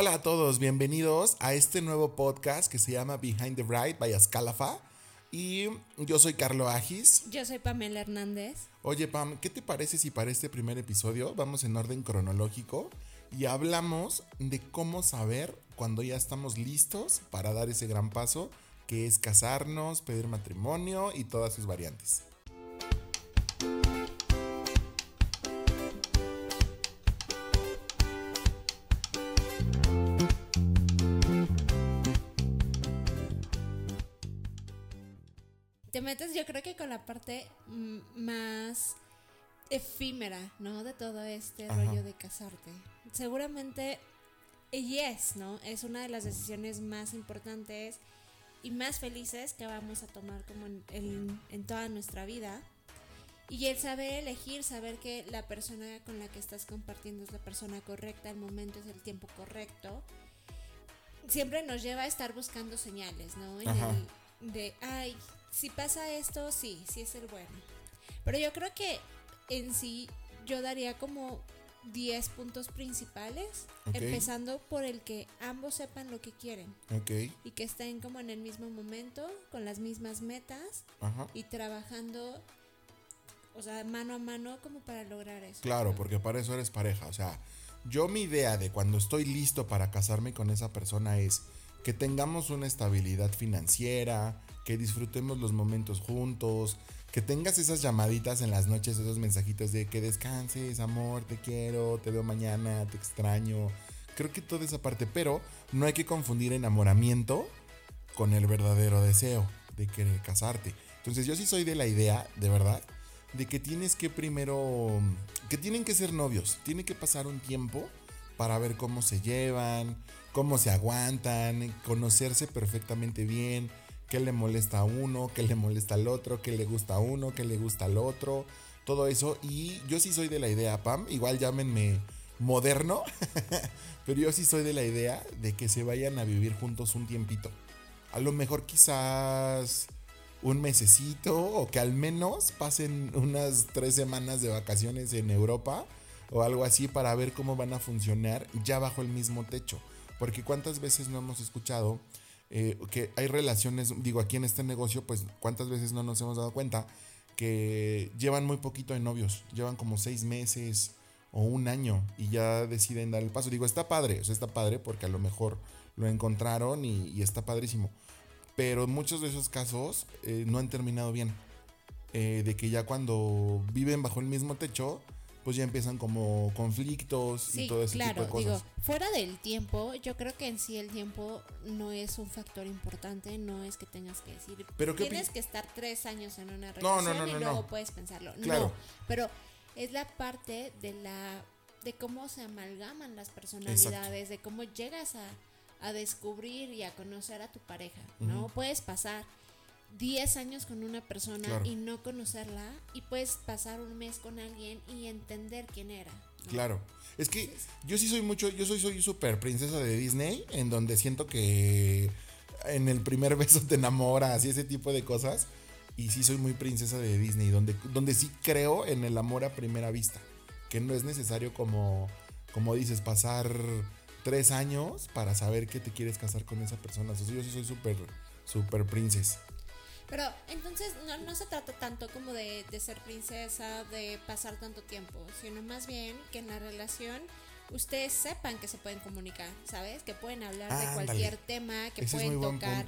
Hola a todos, bienvenidos a este nuevo podcast que se llama Behind the Bride by Ascalafa. Y yo soy Carlo Agis. Yo soy Pamela Hernández. Oye, Pam, ¿qué te parece si para este primer episodio vamos en orden cronológico y hablamos de cómo saber cuando ya estamos listos para dar ese gran paso que es casarnos, pedir matrimonio y todas sus variantes? Metes yo creo que con la parte más efímera, ¿no? De todo este Ajá. rollo de casarte. Seguramente, yes, ¿no? Es una de las decisiones más importantes y más felices que vamos a tomar como en, en- en toda nuestra vida. Y el saber elegir, saber que la persona con la que estás compartiendo es la persona correcta, el momento es el tiempo correcto, siempre nos lleva a estar buscando señales, ¿no? En el de, ay, si pasa esto, sí, sí es el bueno. Pero yo creo que en sí yo daría como 10 puntos principales, Ok. empezando por el que ambos sepan lo que quieren Ok, y que estén como en el mismo momento, con las mismas metas ajá. y trabajando, o sea, mano a mano como para lograr eso. Claro, ¿no? porque para eso eres pareja. O sea, yo mi idea de cuando estoy listo para casarme con esa persona es que tengamos una estabilidad financiera, que disfrutemos los momentos juntos, que tengas esas llamaditas en las noches, esos mensajitos de que descanses, amor, te quiero, te veo mañana, te extraño. Creo que toda esa parte, pero no hay que confundir enamoramiento con el verdadero deseo de querer casarte. Entonces yo sí soy de la idea, de verdad, de que tienes que primero, que tienen que ser novios, tiene que pasar un tiempo para ver cómo se llevan, cómo se aguantan, conocerse perfectamente bien, qué le molesta a uno, qué le molesta al otro, qué le gusta a uno, qué le gusta al otro, todo eso. Y yo sí soy de la idea, Pam, igual llámenme moderno, pero yo sí soy de la idea de que se vayan a vivir juntos un tiempito. A lo mejor quizás un mesecito o que al menos pasen unas tres semanas de vacaciones en Europa o algo así para ver cómo van a funcionar ya bajo el mismo techo. Porque cuántas veces no hemos escuchado eh, que hay relaciones, digo, aquí en este negocio, pues cuántas veces no nos hemos dado cuenta que llevan muy poquito de novios, llevan como seis meses o un año y ya deciden dar el paso. Digo, está padre, o está padre porque a lo mejor lo encontraron y, y está padrísimo. Pero muchos de esos casos eh, no han terminado bien. Eh, de que ya cuando viven bajo el mismo techo, pues ya empiezan como conflictos Sí, y todo ese claro, tipo de digo, cosas. fuera del tiempo, yo creo que en sí el tiempo no es un factor importante, no es que tengas que decir, Pero ¿qué tienes que estar tres años en una relación no, no, y luego puedes pensarlo. Claro. No, pero es la parte de la de cómo se amalgaman las personalidades, de cómo llegas a, a descubrir y a conocer a tu pareja, ¿no? Puedes pasar 10 años con una persona Claro. y no conocerla y puedes pasar un mes con alguien y entender quién era. ¿no? Claro. Es que yo sí soy mucho, yo soy soy súper princesa de Disney, en donde siento que en el primer beso te enamoras y ese tipo de cosas. Y sí soy muy princesa de Disney, donde, donde sí creo en el amor a primera vista. Que no es necesario como, como dices, pasar tres años para saber que te quieres casar con esa persona. O sea, yo sí soy súper, súper princesa. Pero entonces no, no se trata tanto como de, de ser princesa, de pasar tanto tiempo, sino más bien que en la relación ustedes sepan que se pueden comunicar, ¿sabes? Que pueden hablar de cualquier tema, que Ese pueden tocar.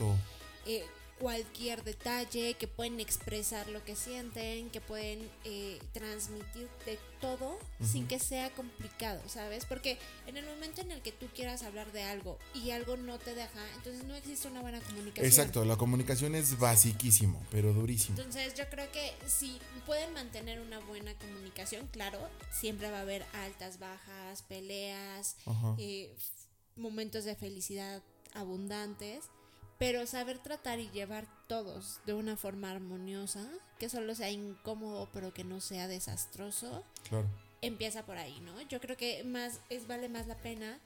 eh, cualquier detalle, que pueden expresar lo que sienten, que pueden eh, transmitir de todo sin que sea complicado, ¿sabes? Porque en el momento en el que tú quieras hablar de algo y algo no te deja, entonces no existe una buena comunicación. Exacto, la comunicación es basiquísimo, pero durísimo. Entonces yo creo que si pueden mantener una buena comunicación, claro, siempre va a haber altas, bajas, peleas, eh, momentos de felicidad abundantes, pero saber tratar y llevar todos de una forma armoniosa, que solo sea incómodo pero que no sea desastroso, Claro. empieza por ahí, ¿no? Yo creo que más es vale más la pena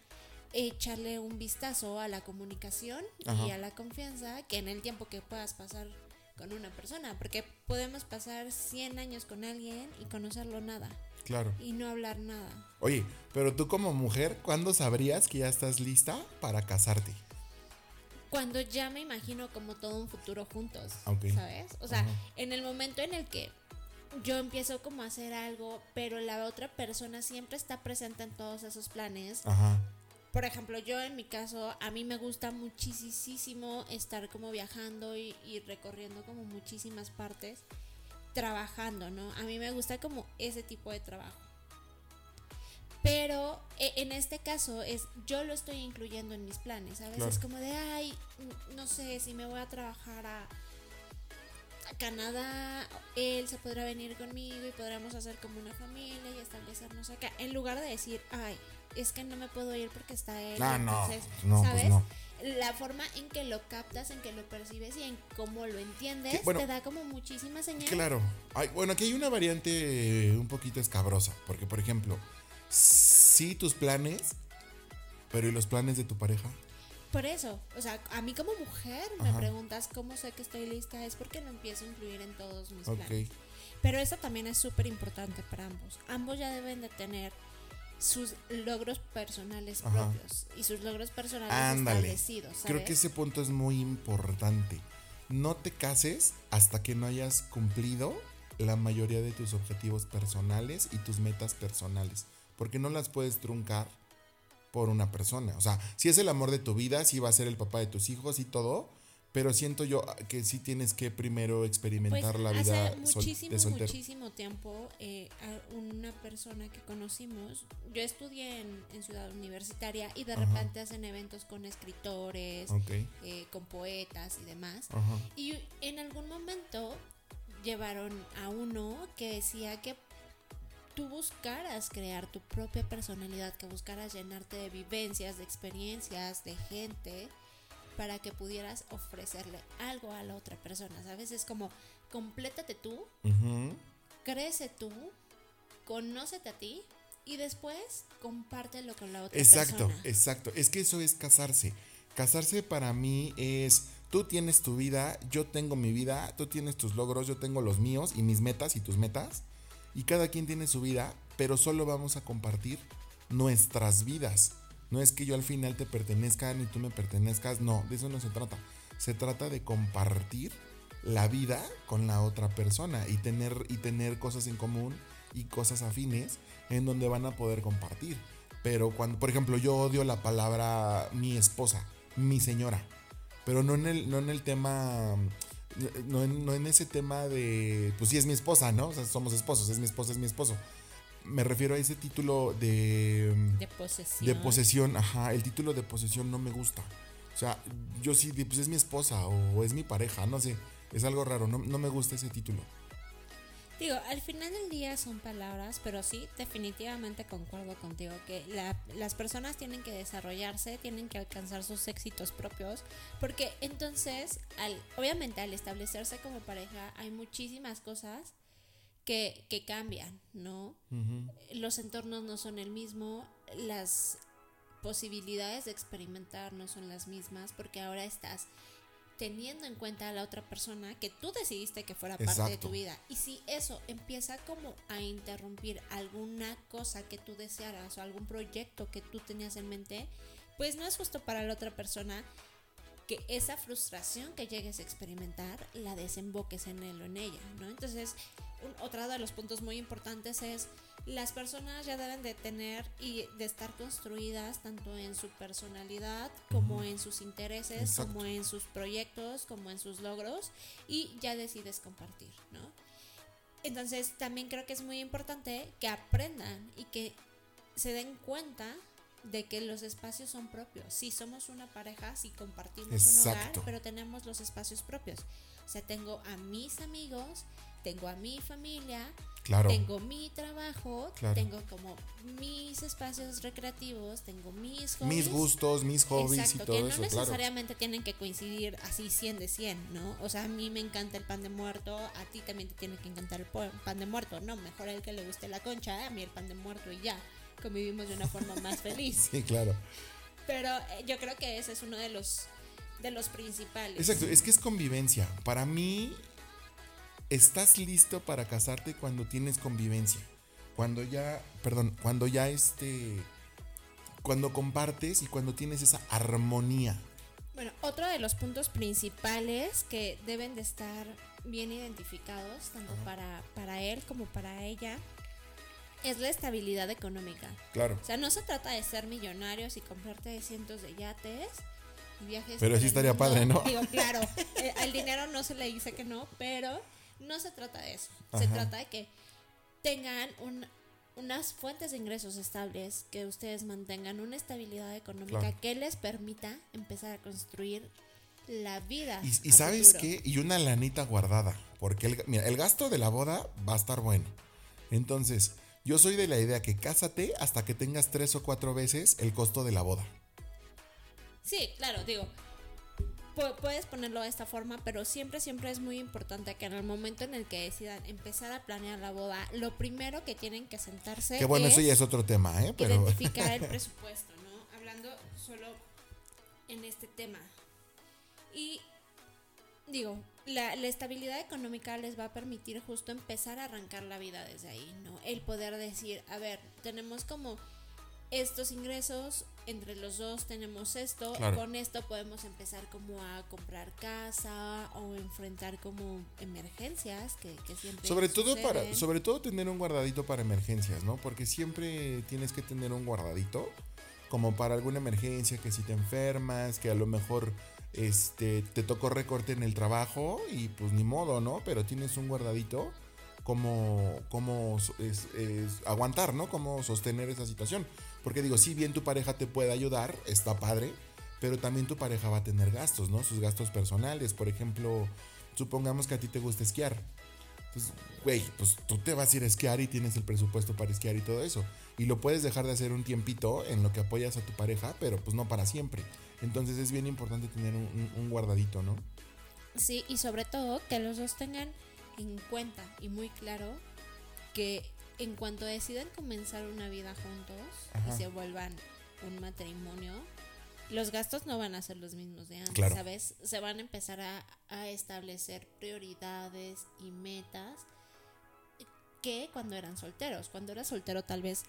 echarle un vistazo a la comunicación y a la confianza que en el tiempo que puedas pasar con una persona, porque podemos pasar 100 años con alguien y conocerlo nada. Claro. Y no hablar nada. Oye, pero tú como mujer, ¿cuándo sabrías que ya estás lista para casarte? Cuando ya me imagino como todo un futuro juntos. ¿sabes? O sea, en el momento en el que yo empiezo como a hacer algo, pero la otra persona siempre está presente en todos esos planes. Ajá. Por ejemplo, yo en mi caso, a mí me gusta muchísimo estar como viajando y, y recorriendo como muchísimas partes, trabajando, ¿no? A mí me gusta como ese tipo de trabajo. Pero eh, en este caso es yo lo estoy incluyendo en mis planes, ¿sabes? Claro. Es como de, ay, no sé, si me voy a trabajar a, a Canadá, él se podrá venir conmigo y podremos hacer como una familia y establecernos acá. En lugar de decir, ay, es que no me puedo ir porque está él. Ah, entonces, no, pues ¿sabes? no. La forma en que lo captas, en que lo percibes y en cómo lo entiendes, bueno, te da como muchísima señal. Claro. Ay, bueno, aquí hay una variante un poquito escabrosa. Porque, por ejemplo, sí tus planes, pero ¿y los planes de tu pareja? Por eso, o sea, a mí como mujer me preguntas cómo sé que estoy lista, es porque lo empiezo a incluir en todos mis planes. Pero eso también es súper importante para ambos. Ambos ya deben de tener sus logros personales Ajá. propios y sus logros personales Ándale. establecidos. ¿sabes? Creo que ese punto es muy importante. No te cases hasta que no hayas cumplido la mayoría de tus objetivos personales y tus metas personales. Porque no las puedes truncar por una persona. O sea, si es el amor de tu vida, si va a ser el papá de tus hijos y todo. Pero siento yo que sí tienes que primero Pues experimentar la vida hace muchísimo, de soltero. muchísimo tiempo, eh, a una persona que conocimos, yo estudié en, en Ciudad Universitaria y de Ajá. repente hacen eventos con escritores, Ok. eh, con poetas y demás. Ajá. Y en algún momento llevaron a uno que decía que tú buscaras crear tu propia personalidad, que buscaras llenarte de vivencias, de experiencias, de gente, para que pudieras ofrecerle algo a la otra persona, ¿sabes? Es como, complétate tú, crece tú, conócete a ti y después compártelo con la otra Exacto, persona. exacto. Es que eso es casarse. Casarse para mí es, tú tienes tu vida, yo tengo mi vida, tú tienes tus logros, yo tengo los míos y mis metas y tus metas. Y cada quien tiene su vida, pero solo vamos a compartir nuestras vidas. No es que yo al final te pertenezca ni tú me pertenezcas, no, de eso no se trata. Se trata de compartir la vida con la otra persona y tener, y tener cosas en común y cosas afines en donde van a poder compartir. Pero cuando, por ejemplo, yo odio la palabra mi esposa, mi señora, pero no en el, no en el tema, no en, no en ese tema de, pues sí es mi esposa, ¿no? O sea, somos esposos, es mi esposa, es mi esposo. Me refiero a ese título de, De posesión. de posesión, ajá, el título de posesión no me gusta. O sea, yo sí, pues es mi esposa o es mi pareja, no sé, es algo raro, no, no me gusta ese título. Digo, al final del día son palabras, pero sí, definitivamente concuerdo contigo que la- las personas tienen que desarrollarse, tienen que alcanzar sus éxitos propios, porque entonces, al, obviamente al establecerse como pareja, hay muchísimas cosas que, que cambian, ¿no? Los entornos no son el mismo, las posibilidades de experimentar no son las mismas, porque ahora estás teniendo en cuenta a la otra persona que tú decidiste que fuera parte de tu vida. Y si eso empieza como a interrumpir alguna cosa que tú desearas o algún proyecto que tú tenías en mente, pues no es justo para la otra persona que esa frustración que llegues a experimentar la desemboques en él o en ella, ¿no? Entonces, un- otro de los puntos muy importantes es las personas ya deben de tener y de estar construidas tanto en su personalidad como en sus intereses, Exacto. como en sus proyectos, como en sus logros y ya decides compartir, ¿no? Entonces también creo que es muy importante que aprendan y que se den cuenta de que los espacios son propios. Sí, somos una pareja, sí compartimos un hogar, pero tenemos los espacios propios. O sea, tengo a mis amigos, tengo a mi familia, Claro. tengo mi trabajo, Claro. tengo como mis espacios recreativos, tengo mis hobbies. mis gustos, mis hobbies Exacto, y todo que no eso, claro. necesariamente tienen que coincidir así 100 de 100, ¿no? O sea, a mí me encanta el pan de muerto, a ti también te tiene que encantar el pan de muerto. No, mejor el que le guste la concha, a mí el pan de muerto y ya. Convivimos de una forma más feliz. Sí, claro. Pero eh, yo creo que ese es uno de los de los principales. Exacto, es que es convivencia. Para mí, estás listo para casarte cuando tienes convivencia. Cuando ya, perdón, cuando ya este, cuando compartes y cuando tienes esa armonía. Bueno, otro de los puntos principales que deben de estar bien identificados, tanto para, para él como para ella, es la estabilidad económica. Claro. O sea, no se trata de ser millonarios y comprarte cientos de yates y viajes. Pero sí estaría padre, ¿no? Digo, claro, eh, al dinero no se le dice que no, pero no se trata de eso. Se trata de que tengan un, unas fuentes de ingresos estables, que ustedes mantengan una estabilidad económica que les permita empezar a construir la vida. Y, sabes qué, y una lanita guardada, porque el, mira, el gasto de la boda va a estar bueno. Entonces, yo soy de la idea que cásate hasta que tengas tres o cuatro veces el costo de la boda. Sí, claro, digo, puedes ponerlo de esta forma, pero siempre, siempre es muy importante que en el momento en el que decidan empezar a planear la boda, lo primero que tienen que sentarse. Que bueno, eso ya es otro tema, ¿eh? Pero... Identificar el presupuesto, ¿no? Hablando solo en este tema. Y digo, la, la, estabilidad económica les va a permitir justo empezar a arrancar la vida desde ahí, ¿no? El poder decir, a ver, tenemos como estos ingresos, entre los dos tenemos esto, con esto podemos empezar como a comprar casa o enfrentar como emergencias que, siempre sobre todo para sobre todo tener un guardadito para emergencias, ¿no? Porque siempre tienes que tener un guardadito como para alguna emergencia que si te enfermas, que a lo mejor este te tocó recorte en el trabajo y pues ni modo, ¿no? Pero tienes un guardadito como, como es, aguantar, ¿no? Cómo sostener esa situación. Porque digo, si bien tu pareja te puede ayudar, está padre, pero también tu pareja va a tener gastos, ¿no? Sus gastos personales. Por ejemplo, supongamos que a ti te gusta esquiar. Pues, güey, pues tú te vas a ir a esquiar y tienes el presupuesto para esquiar y todo eso. Y lo puedes dejar de hacer un tiempito en lo que apoyas a tu pareja, pero pues no para siempre. Entonces es bien importante tener un, un guardadito, ¿no? Sí, y sobre todo que los dos tengan en cuenta y muy claro que en cuanto deciden comenzar una vida juntos y se vuelvan un matrimonio, los gastos no van a ser los mismos de antes, ¿sabes? Se van a empezar a, establecer prioridades y metas que cuando eran solteros. Cuando eras soltero tal vez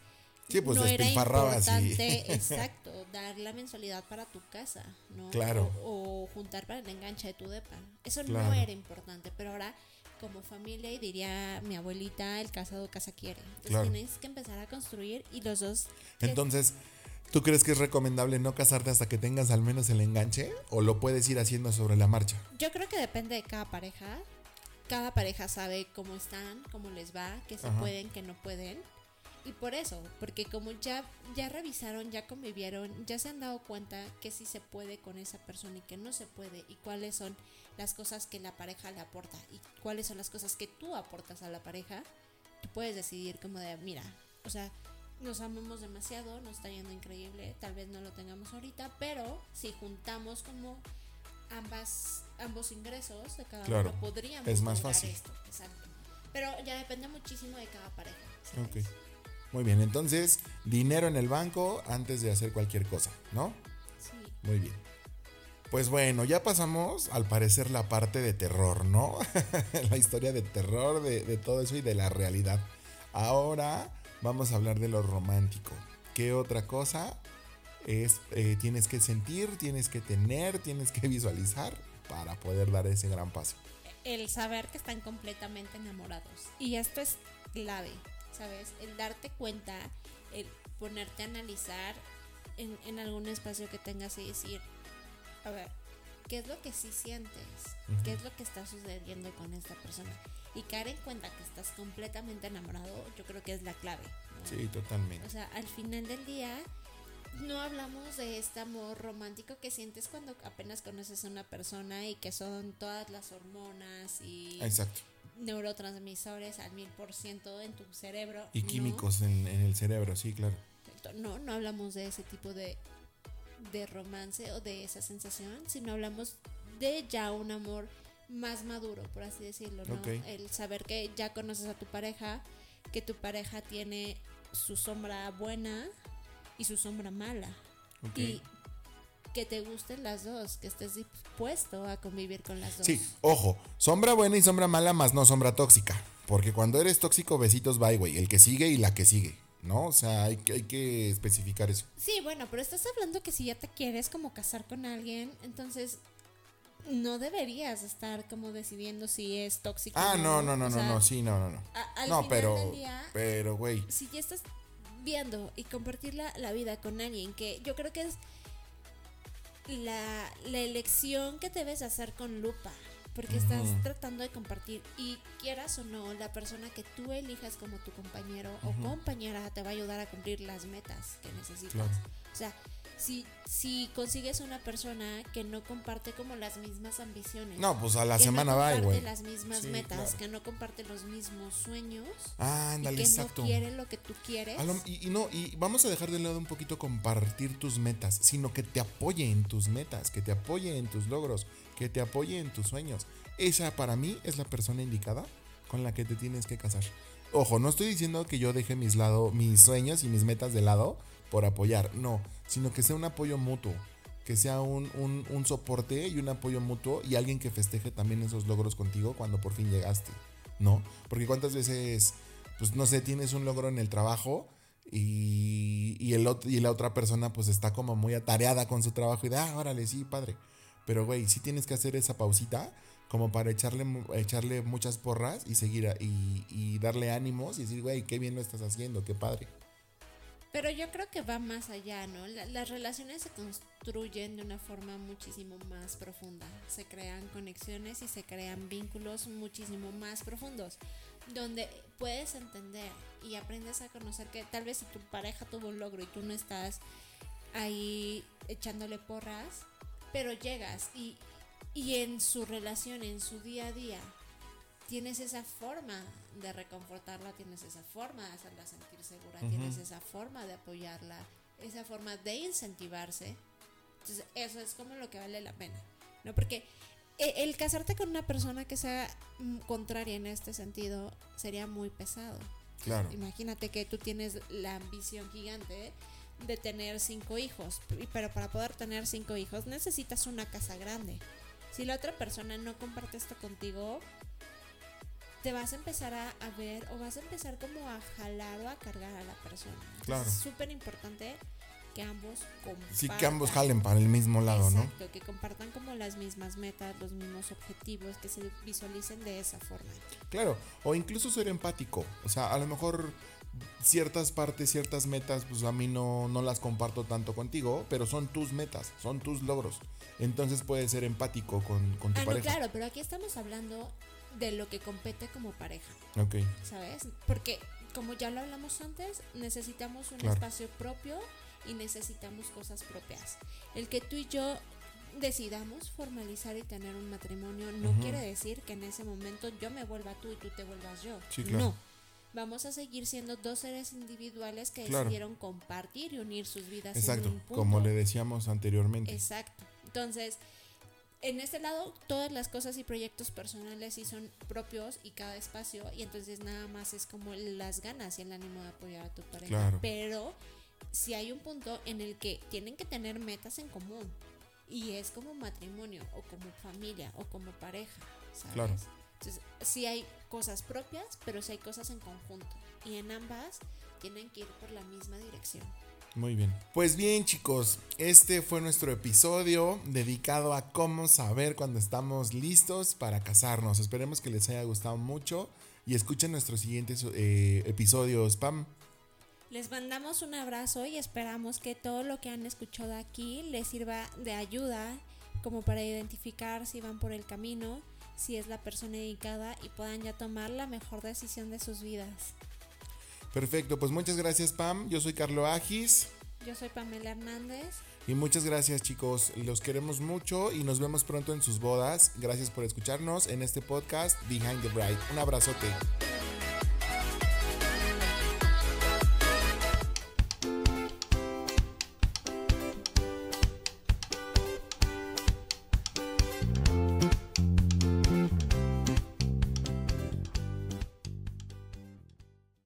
pues no era importante, exacto, dar la mensualidad para tu casa, ¿no? Claro. O, juntar para el enganche de tu depa. Eso no era importante, pero ahora como familia y diría mi abuelita, el casado casa quiere. Entonces tienes que empezar a construir y los dos... Entonces, ¿tú crees que es recomendable no casarte hasta que tengas al menos el enganche o lo puedes ir haciendo sobre la marcha? Yo creo que depende de cada pareja. Cada pareja sabe cómo están, cómo les va, qué se pueden, qué no pueden. Y por eso, porque como ya, ya revisaron, ya convivieron, ya se han dado cuenta que sí se puede con esa persona y que no se puede y cuáles son las cosas que la pareja le aporta y cuáles son las cosas que tú aportas a la pareja, tú puedes decidir como de, mira, o sea, nos amamos demasiado, nos está yendo increíble, tal vez no lo tengamos ahorita, pero si juntamos como ambas ambos ingresos de cada uno podríamos es más fácil. esto, exacto. Pero ya depende muchísimo de cada pareja. Ok. Muy bien, entonces, dinero en el banco antes de hacer cualquier cosa, ¿no? Sí. Muy bien. Pues bueno, ya pasamos al parecer la parte de terror, ¿no? la historia de terror, de, todo eso y de la realidad. Ahora vamos a hablar de lo romántico. ¿Qué otra cosa es, eh, tienes que sentir, tienes que tener, tienes que visualizar para poder dar ese gran paso? El saber que están completamente enamorados. Y esto es clave, ¿sabes? El darte cuenta, el ponerte a analizar en, en algún espacio que tengas y decir, a ver, ¿qué es lo que sí sientes? ¿Qué es lo que está sucediendo con esta persona? Y caer en cuenta que estás completamente enamorado, yo creo que es la clave. Sí, totalmente. O sea, al final del día, no hablamos de este amor romántico que sientes cuando apenas conoces a una persona y que son todas las hormonas y neurotransmisores al mil por ciento en tu cerebro. Y químicos en, en, el cerebro, sí, claro. No, no hablamos de ese tipo de de romance o de esa sensación, sino hablamos de ya un amor más maduro, por así decirlo, ¿no? El saber que ya conoces a tu pareja, que tu pareja tiene su sombra buena y su sombra mala. Y que te gusten las dos, que estés dispuesto a convivir con las dos. Sí, ojo, sombra buena y sombra mala, más no sombra tóxica. Porque cuando eres tóxico, besitos, bye, güey. El que sigue y la que sigue. ¿No? O sea, hay, hay que especificar eso. Sí, bueno, pero estás hablando que si ya te quieres como casar con alguien, entonces no deberías estar como decidiendo si es tóxico. Ah, no, no, no, no, no, sí, no, no, no. no, pero, pero, güey. Si ya estás viendo y compartir la, la, vida con alguien que yo creo que es la, la elección que debes hacer con lupa porque estás tratando de compartir y quieras o no, la persona que tú elijas como tu compañero o compañera te va a ayudar a cumplir las metas que necesitas. O sea, si, si consigues una persona que no comparte como las mismas ambiciones. No, pues a la semana va, güey. Que no comparte las mismas metas, que no comparte los mismos sueños. Ah, ándale, que no quiere lo que tú quieres. y, no, y vamos a dejar de lado un poquito compartir tus metas, sino que te apoye en tus metas, que te apoye en tus logros, que te apoye en tus sueños. Esa para mí es la persona indicada con la que te tienes que casar. Ojo, no estoy diciendo que yo deje mis, lado, mis sueños y mis metas de lado por apoyar, no, sino que sea un apoyo mutuo, que sea un, un, soporte y un apoyo mutuo y alguien que festeje también esos logros contigo cuando por fin llegaste, ¿no? Porque cuántas veces, pues no sé, tienes un logro en el trabajo y, y, el, y la otra persona pues está como muy atareada con su trabajo y da, ah, órale, sí, padre. Pero, güey, sí tienes que hacer esa pausita como para echarle, echarle muchas porras y seguir y, y darle ánimos y decir, güey, qué bien lo estás haciendo, qué padre. Pero yo creo que va más allá, ¿no? las relaciones se construyen de una forma muchísimo más profunda. Se crean conexiones y se crean vínculos muchísimo más profundos, donde puedes entender y aprendes a conocer que tal vez si tu pareja tuvo un logro y tú no estás ahí echándole porras, pero llegas y, y en su relación, en su día a día, tienes esa forma de reconfortarla, tienes esa forma de hacerla sentir segura, tienes esa forma de apoyarla, esa forma de incentivarse. Entonces, eso es como lo que vale la pena, ¿no? Porque e, el casarte con una persona que sea mm, contraria en este sentido sería muy pesado. Claro. Imagínate que tú tienes la ambición gigante de tener cinco hijos, pero para poder tener cinco hijos necesitas una casa grande. Si la otra persona no comparte esto contigo, te vas a empezar a, ver o vas a empezar como a jalar o a cargar a la persona. claro. Es súper importante que ambos compartan. Sí, que ambos jalen para el mismo lado, Exacto, que compartan como las mismas metas, los mismos objetivos, que se visualicen de esa forma. Claro, o incluso ser empático. O sea, a lo mejor ciertas partes, ciertas metas, pues a mí no, no las comparto tanto contigo, pero son tus metas, son tus logros. Entonces puedes ser empático con, con tu ah, pareja. claro, pero aquí estamos hablando de lo que compete como pareja. Ok. ¿Sabes? Porque como ya lo hablamos antes, necesitamos un espacio propio y necesitamos cosas propias. El que tú y yo decidamos formalizar y tener un matrimonio no quiere decir que en ese momento yo me vuelva tú y tú te vuelvas yo. No. Vamos a seguir siendo dos seres individuales que decidieron compartir y unir sus vidas. Exacto, como le decíamos anteriormente. Exacto. Entonces, en este lado todas las cosas y proyectos personales sí son propios y cada espacio y entonces nada más es como las ganas y el ánimo de apoyar a tu pareja. Pero si hay un punto en el que tienen que tener metas en común y es como matrimonio o como familia o como pareja, ¿sabes? Claro. Entonces, sí hay cosas propias, pero sí hay cosas en conjunto y en ambas tienen que ir por la misma dirección. Muy bien. Pues bien chicos, este fue nuestro episodio dedicado a cómo saber cuando estamos listos para casarnos. Esperemos que les haya gustado mucho y escuchen nuestros siguientes eh, episodios. Pam. Les mandamos un abrazo y esperamos que todo lo que han escuchado aquí les sirva de ayuda como para identificar si van por el camino, si es la persona indicada y puedan ya tomar la mejor decisión de sus vidas. Perfecto, pues muchas gracias Pam. Yo soy Carlo Agis. Yo soy Pamela Hernández. Y muchas gracias chicos, los queremos mucho y nos vemos pronto en sus bodas. Gracias por escucharnos en este podcast Behind the Bride. Un abrazote.